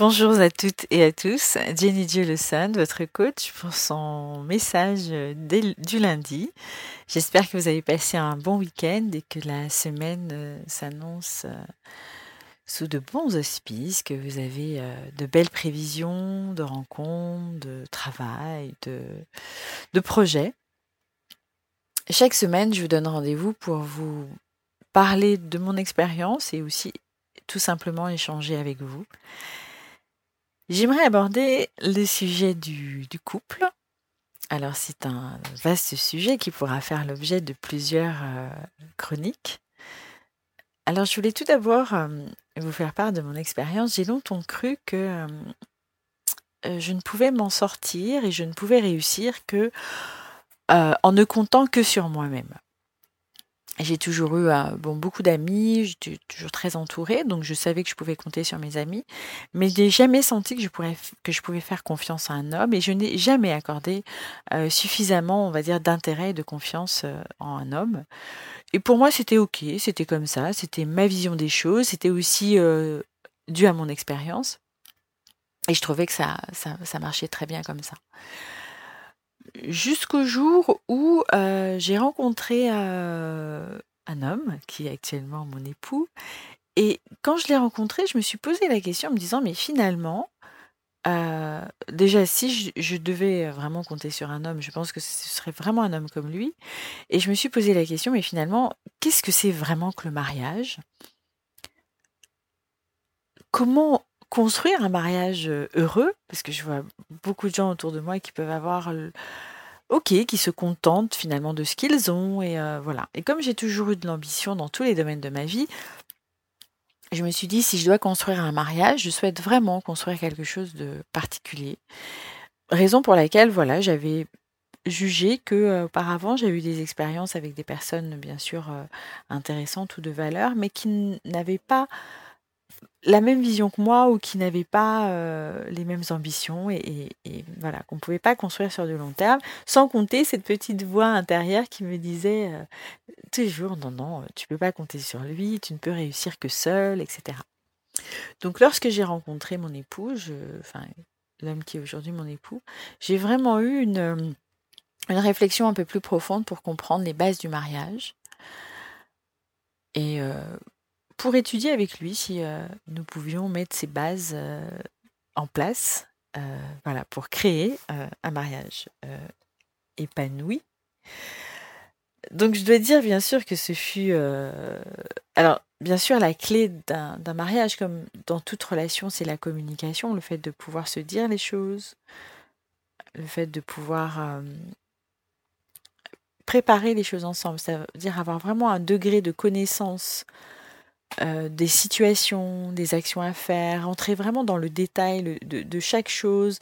Bonjour à toutes et à tous, Jenny Dieu votre coach pour son message du lundi. J'espère que vous avez passé un bon week-end et que la semaine euh, s'annonce euh, sous de bons auspices, que vous avez euh, de belles prévisions de rencontres, de travail, de projets. Chaque semaine, je vous donne rendez-vous pour vous parler de mon expérience et aussi tout simplement échanger avec vous. J'aimerais aborder le sujet du, couple. Alors c'est un vaste sujet qui pourra faire l'objet de plusieurs euh, chroniques. Alors je voulais tout d'abord euh, vous faire part de mon expérience. J'ai longtemps cru que euh, je ne pouvais m'en sortir et je ne pouvais réussir que en ne comptant que sur moi-même. J'ai toujours eu euh, bon, beaucoup d'amis, j'étais toujours très entourée, donc je savais que je pouvais compter sur mes amis, mais je n'ai jamais senti que je, que je pouvais faire confiance à un homme et je n'ai jamais accordé euh, suffisamment, on va dire, d'intérêt et de confiance euh, en un homme. Et pour moi, c'était OK, c'était comme ça, c'était ma vision des choses, c'était aussi dû à mon expérience et je trouvais que ça, ça marchait très bien comme ça. Jusqu'au jour où j'ai rencontré un homme qui est actuellement mon époux. Et quand je l'ai rencontré, je me suis posé la question en me disant, mais finalement, déjà, si je, je devais vraiment compter sur un homme, je pense que ce serait vraiment un homme comme lui. Et je me suis posé la question, mais finalement, qu'est-ce que c'est vraiment que le mariage? Comment construire un mariage euh, heureux Parce que je vois beaucoup de gens autour de moi qui peuvent avoir OK, qui se contentent finalement de ce qu'ils ont et euh, voilà. Et comme j'ai toujours eu de l'ambition dans tous les domaines de ma vie, je me suis dit si je dois construire un mariage, je souhaite vraiment construire quelque chose de particulier. Raison pour laquelle voilà, j'avais jugé que euh, auparavant j'avais eu des expériences avec des personnes bien sûr intéressantes ou de valeur, mais qui n'avaient pas la même vision que moi ou qui n'avaient pas euh, les mêmes ambitions et, voilà qu'on pouvait pas construire sur du long terme sans compter cette petite voix intérieure qui me disait euh, tous les jours non non tu peux pas compter sur lui tu ne peux réussir que seul etc donc lorsque j'ai rencontré mon époux je- enfin l'homme qui est aujourd'hui mon époux j'ai vraiment eu une euh, une réflexion un peu plus profonde pour comprendre les bases du mariage. Et pour étudier avec lui si euh, nous pouvions mettre ces bases euh, en place, euh, voilà, pour créer un mariage épanoui. Donc je dois dire bien sûr que ce fut... alors bien sûr la clé d'un mariage, comme dans toute relation, c'est la communication, le fait de pouvoir se dire les choses, le fait de pouvoir préparer les choses ensemble, ça veut dire avoir vraiment un degré de connaissance euh, des situations, des actions à faire, entrer vraiment dans le détail de chaque chose,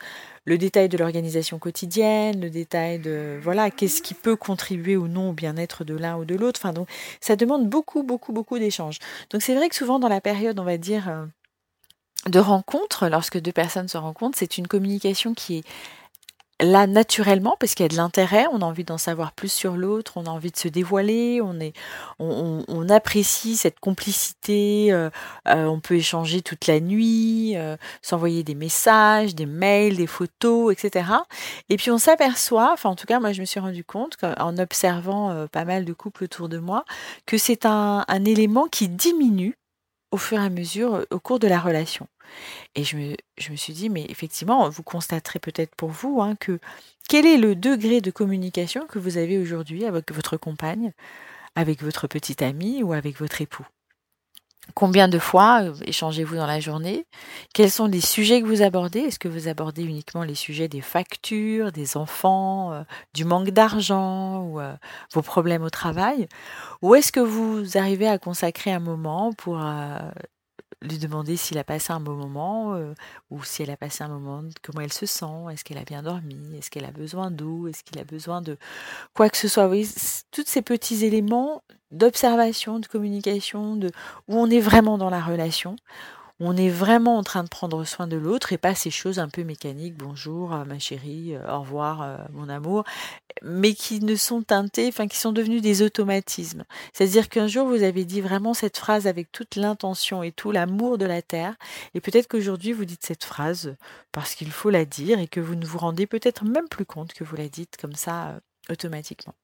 le détail de l'organisation quotidienne, le détail de voilà qu'est-ce qui peut contribuer ou non au bien-être de l'un ou de l'autre. Enfin donc ça demande beaucoup beaucoup beaucoup d'échanges. Donc c'est vrai que souvent dans la période on va dire euh, de rencontre, lorsque deux personnes se rencontrent, c'est une communication qui est là naturellement parce qu'il y a de l'intérêt, on a envie d'en savoir plus sur l'autre, on a envie de se dévoiler, on est, on, apprécie cette complicité, euh, euh, on peut échanger toute la nuit, euh, s'envoyer des messages, des mails, des photos, etc. Et puis on s'aperçoit, enfin en tout cas moi je me suis rendu compte en observant pas mal de couples autour de moi, que c'est un, un élément qui diminue au fur et à mesure au cours de la relation. Et je me, je me suis dit, mais effectivement, vous constaterez peut-être pour vous hein, que quel est le degré de communication que vous avez aujourd'hui avec votre compagne, avec votre petite amie ou avec votre époux? Combien de fois euh, échangez-vous dans la journée? Quels sont les sujets que vous abordez? Est-ce que vous abordez uniquement les sujets des factures, des enfants, euh, du manque d'argent ou euh, vos problèmes au travail? Ou est-ce que vous arrivez à consacrer un moment pour lui demander s'il a passé un bon moment euh, ou si elle a passé un moment, comment elle se sent, est-ce qu'elle a bien dormi, est-ce qu'elle a besoin d'eau, est-ce qu'il a besoin de quoi que ce soit. Oui, tous ces petits éléments d'observation, de communication, de où on est vraiment dans la relation. On est vraiment en train de prendre soin de l'autre et pas ces choses un peu mécaniques, bonjour ma chérie, au revoir mon amour, mais qui ne sont teintées, enfin qui sont devenues des automatismes. C'est-à-dire qu'un jour vous avez dit vraiment cette phrase avec toute l'intention et tout l'amour de la terre, et peut-être qu'aujourd'hui vous dites cette phrase parce qu'il faut la dire et que vous ne vous rendez peut-être même plus compte que vous la dites comme ça automatiquement.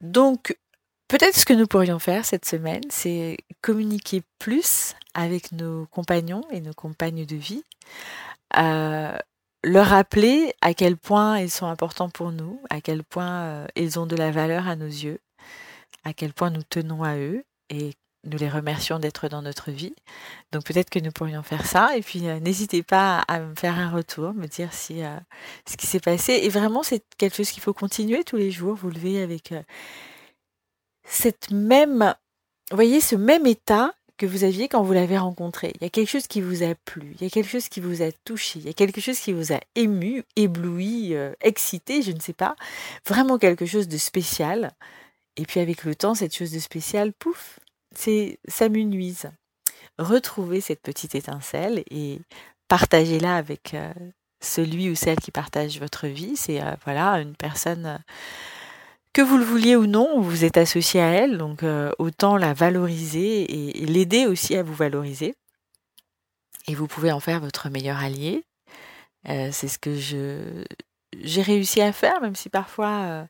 Donc, peut-être ce que nous pourrions faire cette semaine, c'est communiquer plus avec nos compagnons et nos compagnes de vie, euh, leur rappeler à quel point ils sont importants pour nous, à quel point euh, ils ont de la valeur à nos yeux, à quel point nous tenons à eux et nous les remercions d'être dans notre vie. Donc peut-être que nous pourrions faire ça. Et puis euh, n'hésitez pas à me faire un retour, me dire si ce qui s'est passé. Et vraiment, c'est quelque chose qu'il faut continuer tous les jours. Vous levez avec cette même, voyez, ce même état que vous aviez quand vous l'avez rencontré. Il y a quelque chose qui vous a plu, il y a quelque chose qui vous a touché, il y a quelque chose qui vous a ému, ébloui, excité, je ne sais pas. Vraiment quelque chose de spécial. Et puis avec le temps, cette chose de spécial, pouf, c'est ça nuise. Retrouvez cette petite étincelle et partagez-la avec euh, celui ou celle qui partage votre vie. C'est euh, voilà une personne euh, que vous le vouliez ou non, vous êtes associé à elle, donc autant la valoriser et, l'aider aussi à vous valoriser. Et vous pouvez en faire votre meilleur allié. c'est ce que j'ai réussi à faire, même si parfois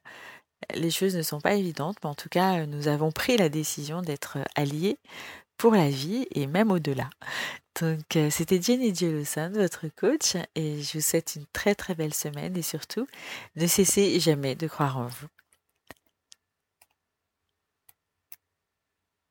les choses ne sont pas évidentes, mais en tout cas, nous avons pris la décision d'être alliés pour la vie et même au-delà. Donc, euh, c'était Jenny Jellison, votre coach, et je vous souhaite une très très belle semaine et surtout, ne cessez jamais de croire en vous.